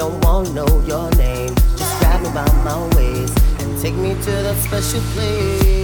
Don't wanna know your name. Just grab me by my waist and take me to that special place.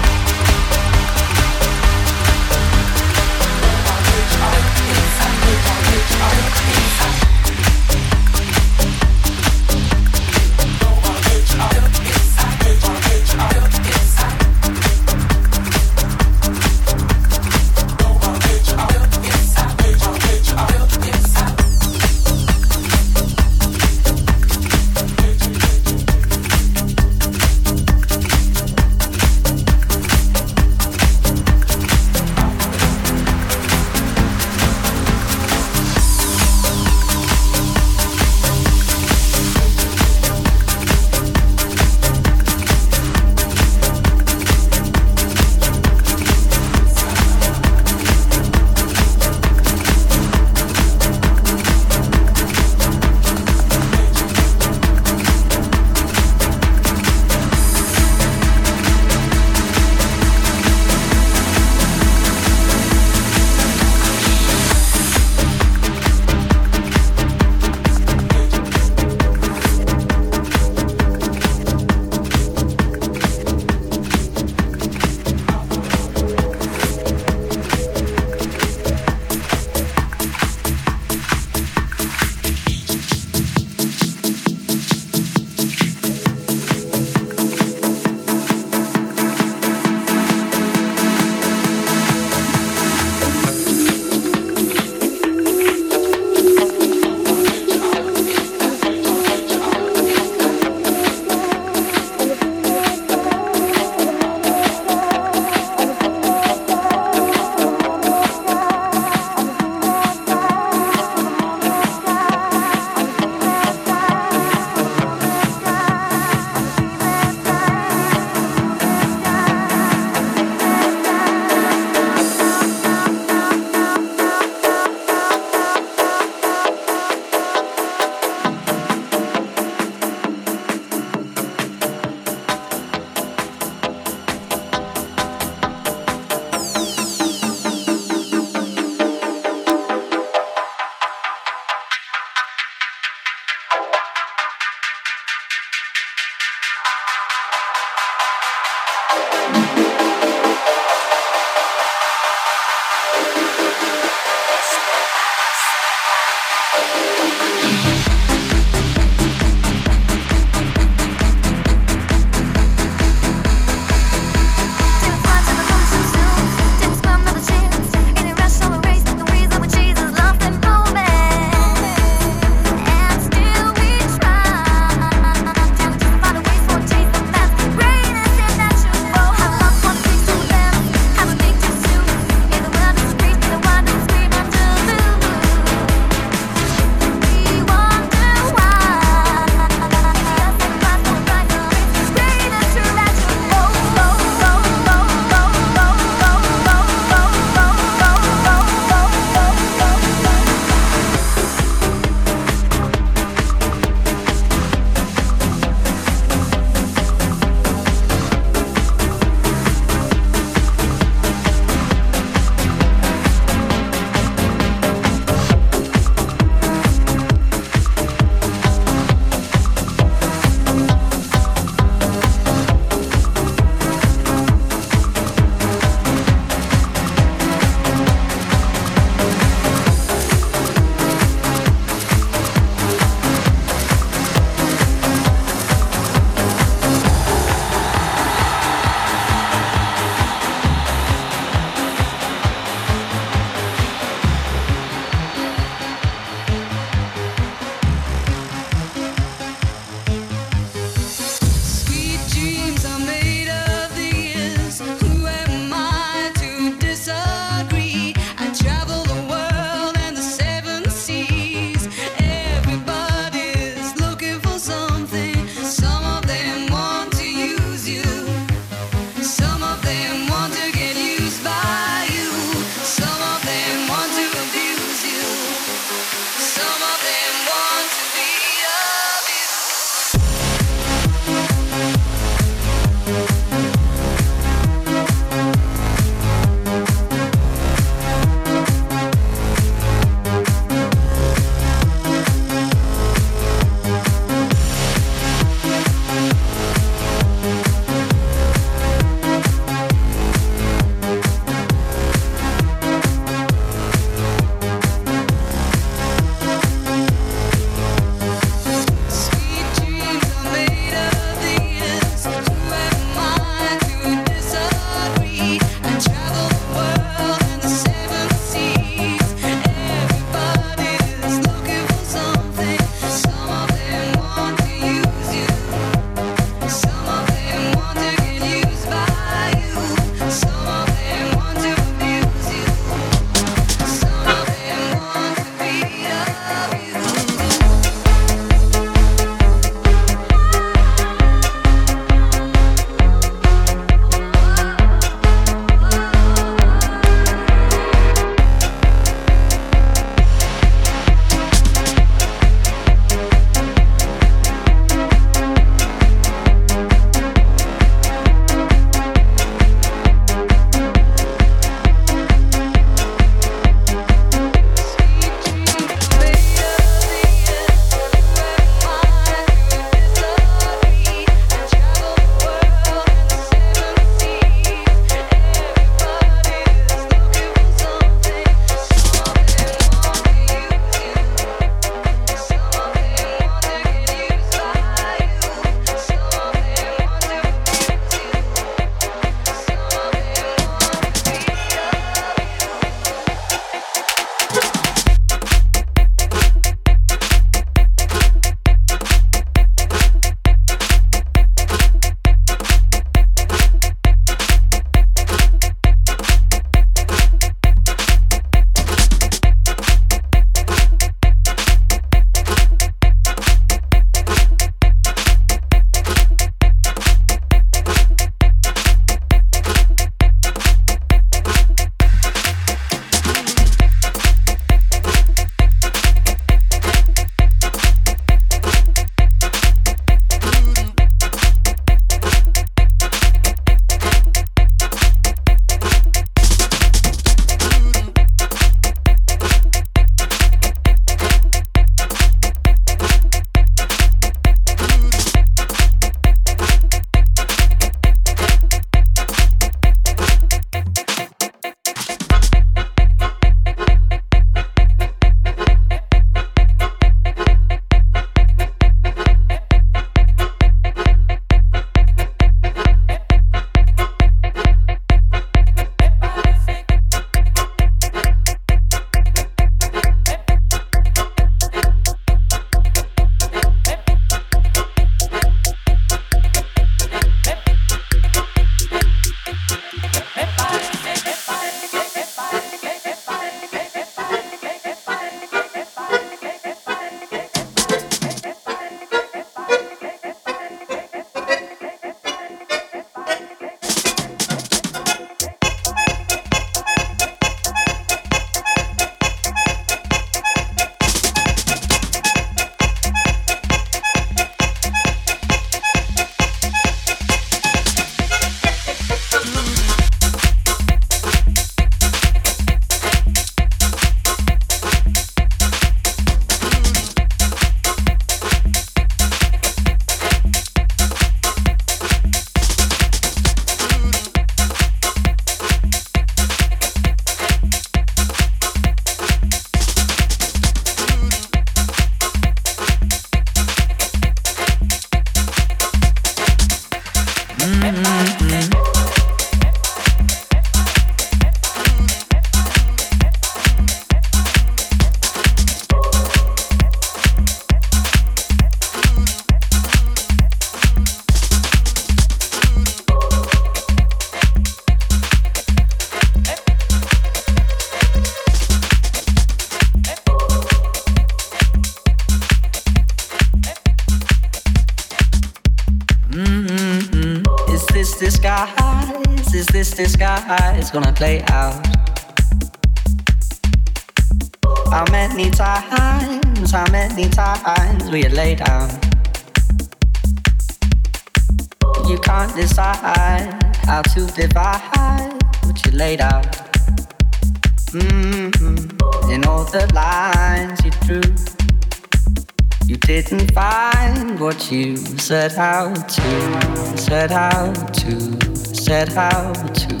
Set out to, set out to, set out to,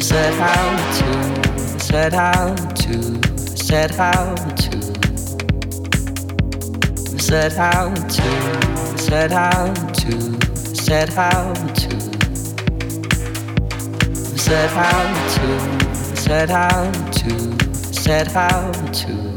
set out to set out to, set out to, set out to, set out to, set out to, set out to, set out to, set out to.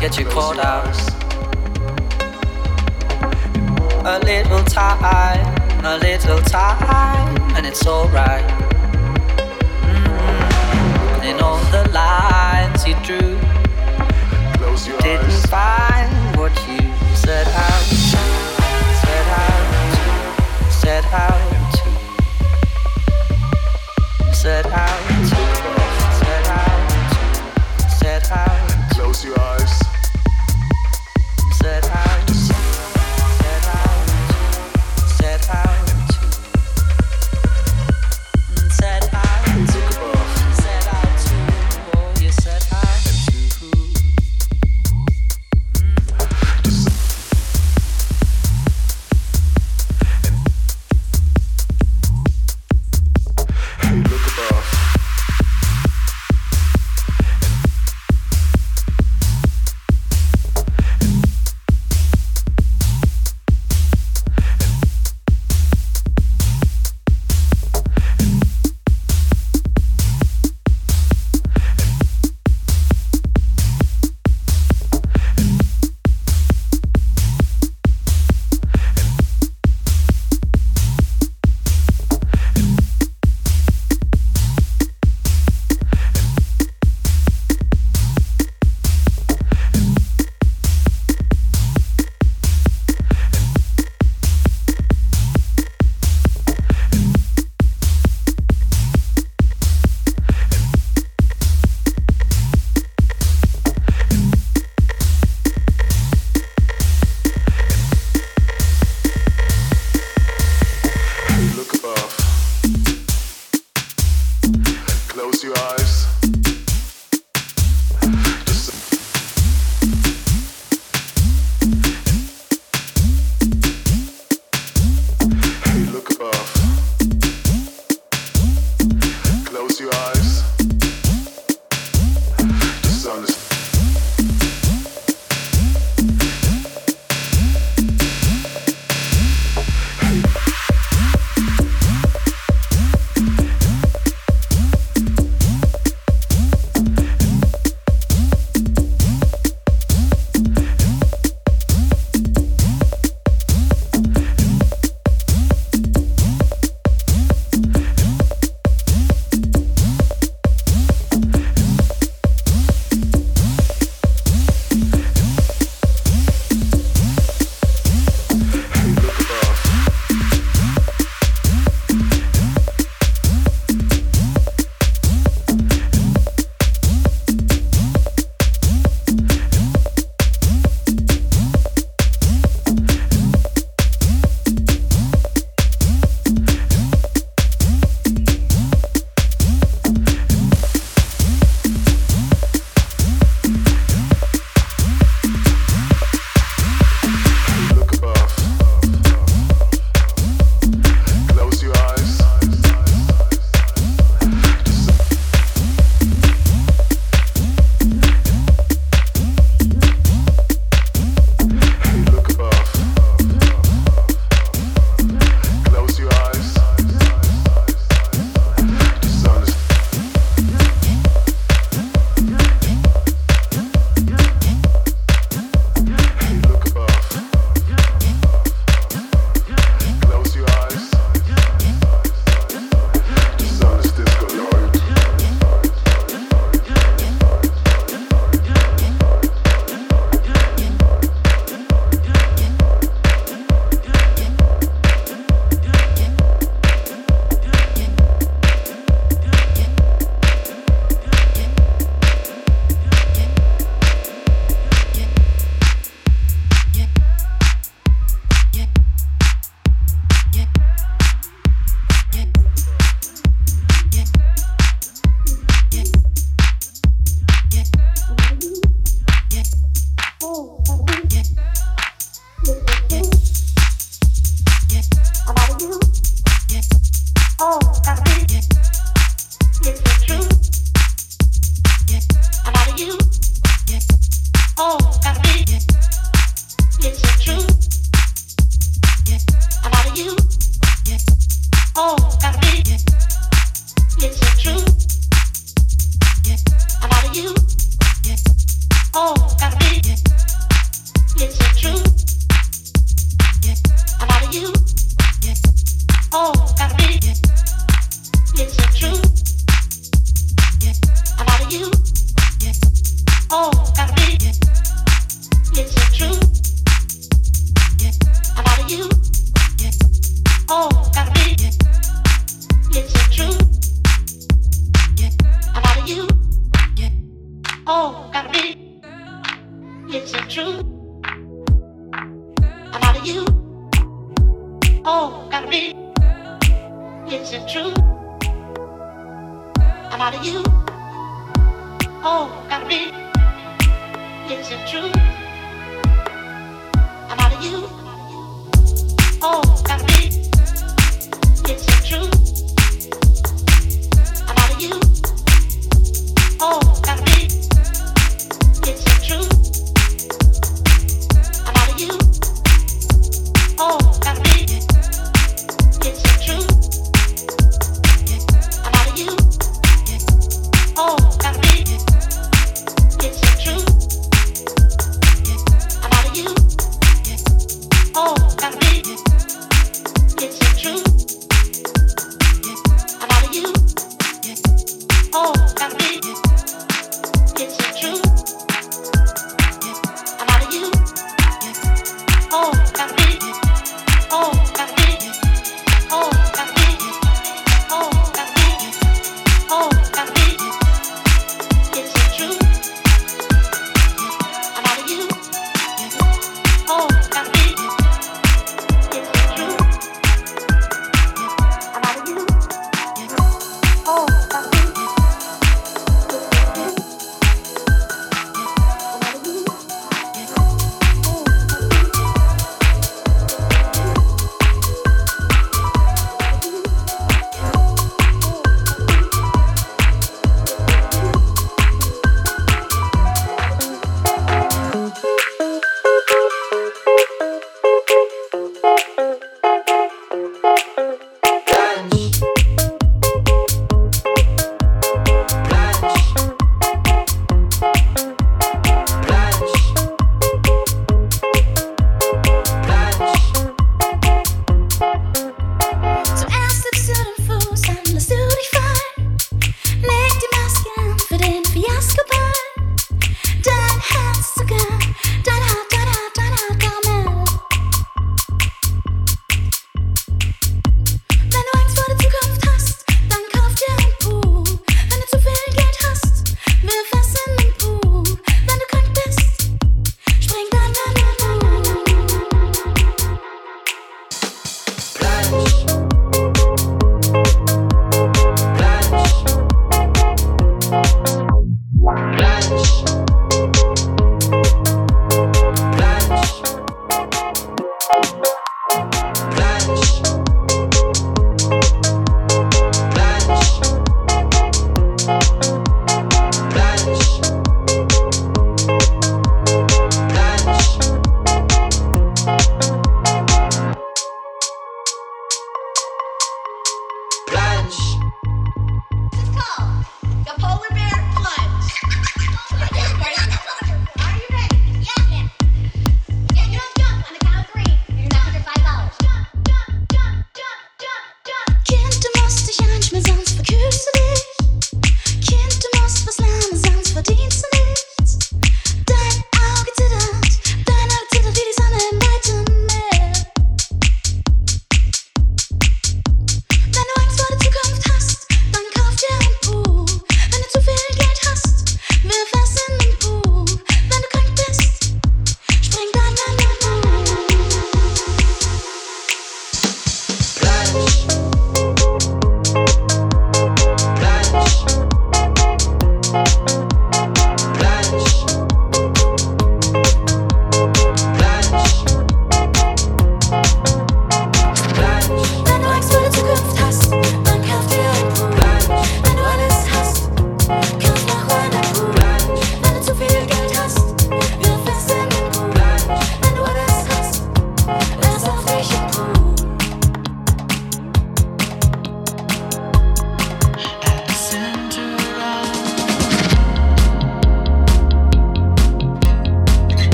Get you caught out. A little time, a little time, and it's alright. Mm-hmm. In all the lines you drew, you didn't find what you set out, set out, set out, set out close your eyes.